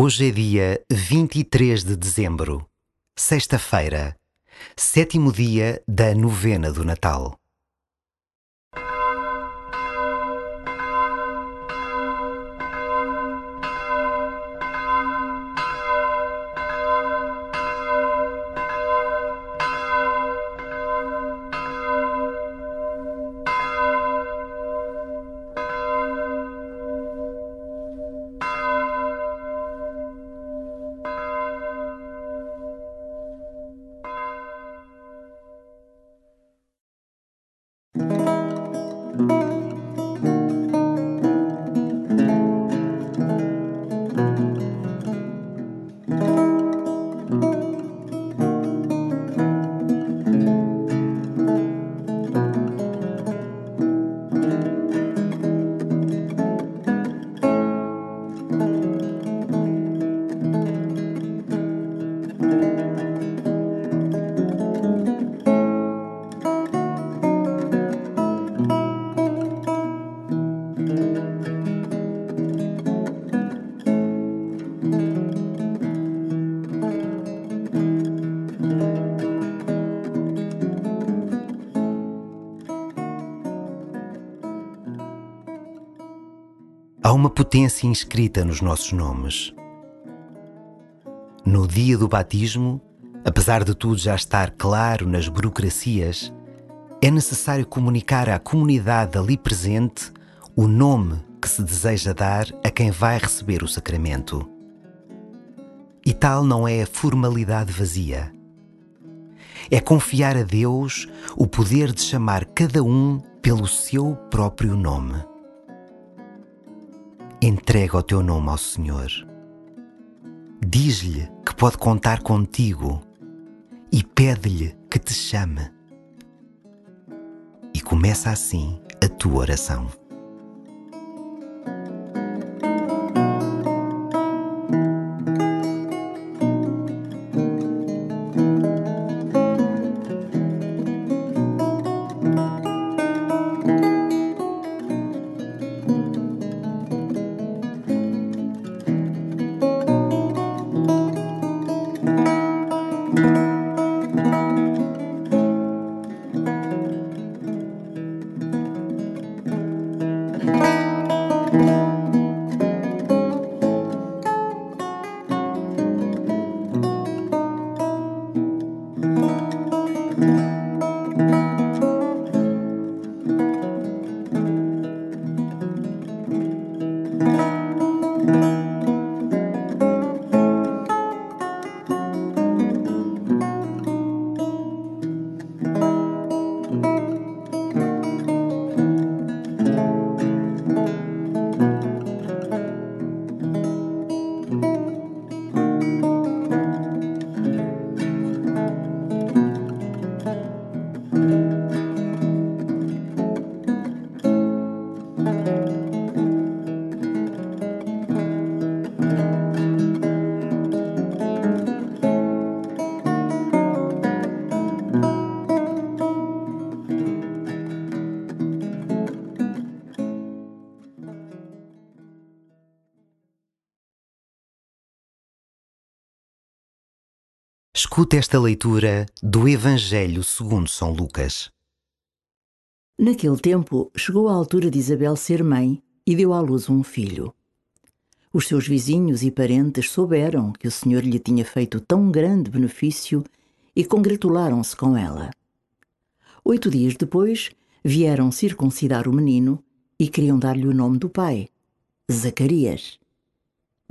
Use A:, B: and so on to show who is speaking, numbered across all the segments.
A: Hoje é dia 23 de dezembro, sexta-feira, sétimo dia da novena do Natal. Potência inscrita nos nossos nomes. No dia do batismo, apesar de tudo já estar claro nas burocracias, é necessário comunicar à comunidade ali presente o nome que se deseja dar a quem vai receber o sacramento. E tal não é a formalidade vazia. É confiar a Deus o poder de chamar cada um pelo seu próprio nome. Entrega o teu nome ao Senhor. Diz-lhe que pode contar contigo e pede-lhe que te chame. E começa assim a tua oração. Escuta esta leitura do Evangelho segundo São Lucas.
B: Naquele tempo, chegou a altura de Isabel ser mãe e deu à luz um filho. Os seus vizinhos e parentes souberam que o Senhor lhe tinha feito tão grande benefício e congratularam-se com ela. Oito dias depois, vieram circuncidar o menino e queriam dar-lhe o nome do pai, Zacarias.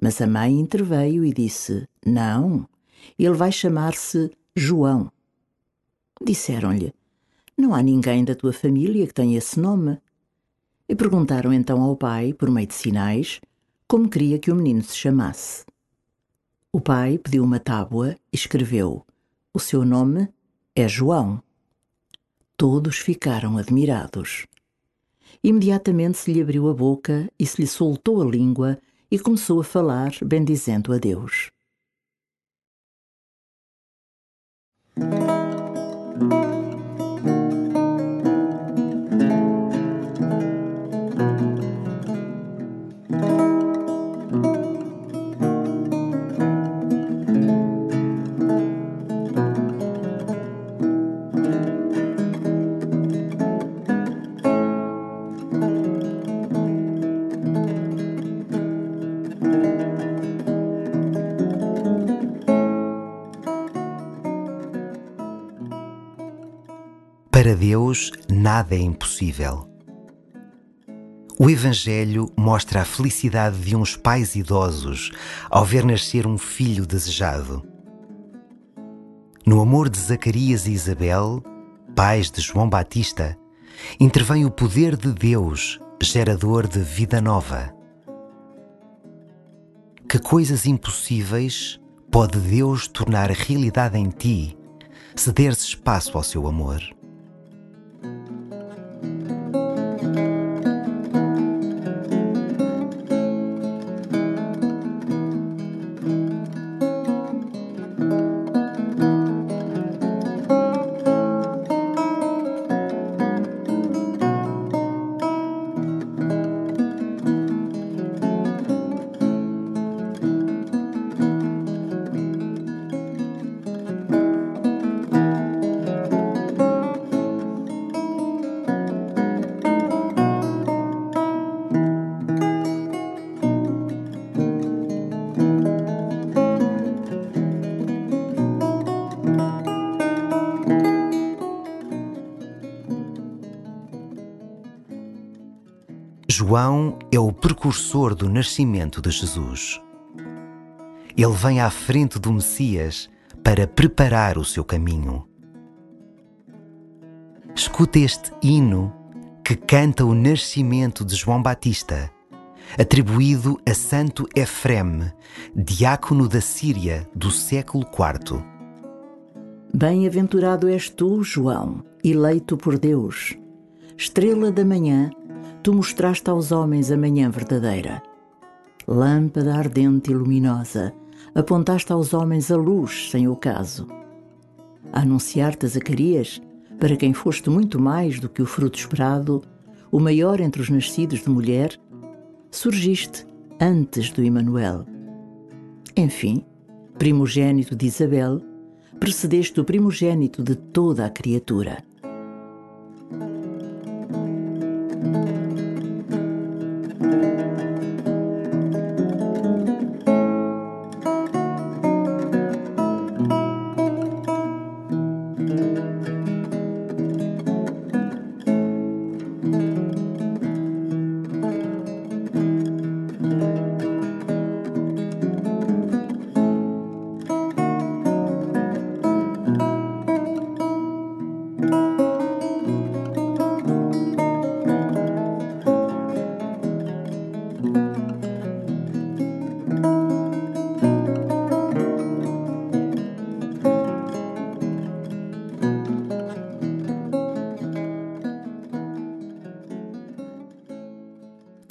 B: Mas a mãe interveio e disse: Não, ele vai chamar-se João. Disseram-lhe: Não há ninguém da tua família que tenha esse nome. E perguntaram então ao pai, por meio de sinais, como queria que o menino se chamasse. O pai pediu uma tábua e escreveu: O seu nome é João. Todos ficaram admirados. Imediatamente se lhe abriu a boca e se lhe soltou a língua e começou a falar, bendizendo a Deus.
A: Música Para Deus, nada é impossível. O Evangelho mostra a felicidade de uns pais idosos ao ver nascer um filho desejado. No amor de Zacarias e Isabel, pais de João Batista, intervém o poder de Deus, gerador de vida nova. Que coisas impossíveis pode Deus tornar realidade em ti se deres espaço ao seu amor? João é o precursor do nascimento de Jesus. Ele vem à frente do Messias para preparar o seu caminho. Escuta este hino que canta o nascimento de João Batista, atribuído a Santo Efrem, diácono da Síria do século IV.
B: Bem-aventurado és tu, João, eleito por Deus, estrela da manhã tu mostraste aos homens a manhã verdadeira. Lâmpada ardente e luminosa, apontaste aos homens a luz sem ocaso. A anunciar-te a Zacarias, para quem foste muito mais do que o fruto esperado, o maior entre os nascidos de mulher, surgiste antes do Emanuel. Enfim, primogênito de Isabel, precedeste o primogênito de toda a criatura.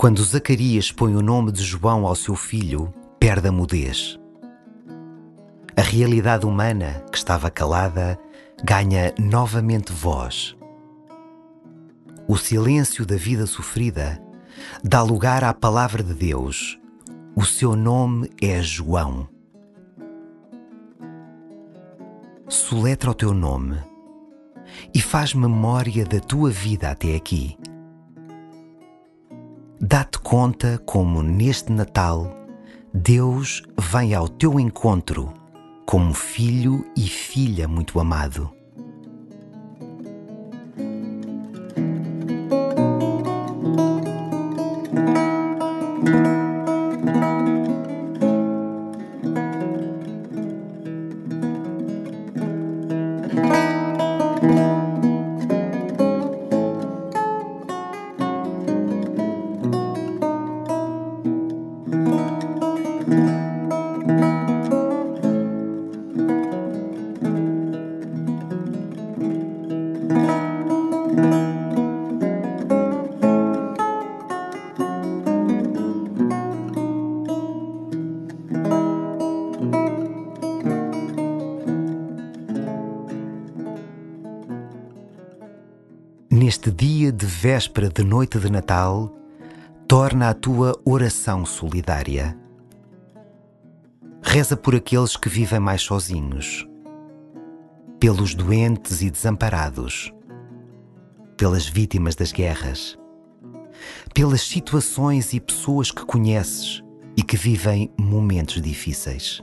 A: Quando Zacarias põe o nome de João ao seu filho, perde a mudez. A realidade humana, que estava calada, ganha novamente voz. O silêncio da vida sofrida dá lugar à palavra de Deus. O seu nome é João. Soletra o teu nome e faz memória da tua vida até aqui. Dá-te conta como neste Natal Deus vem ao teu encontro como filho e filha muito amado. Véspera de noite de Natal, torna a tua oração solidária. Reza por aqueles que vivem mais sozinhos, pelos doentes e desamparados, pelas vítimas das guerras, pelas situações e pessoas que conheces e que vivem momentos difíceis.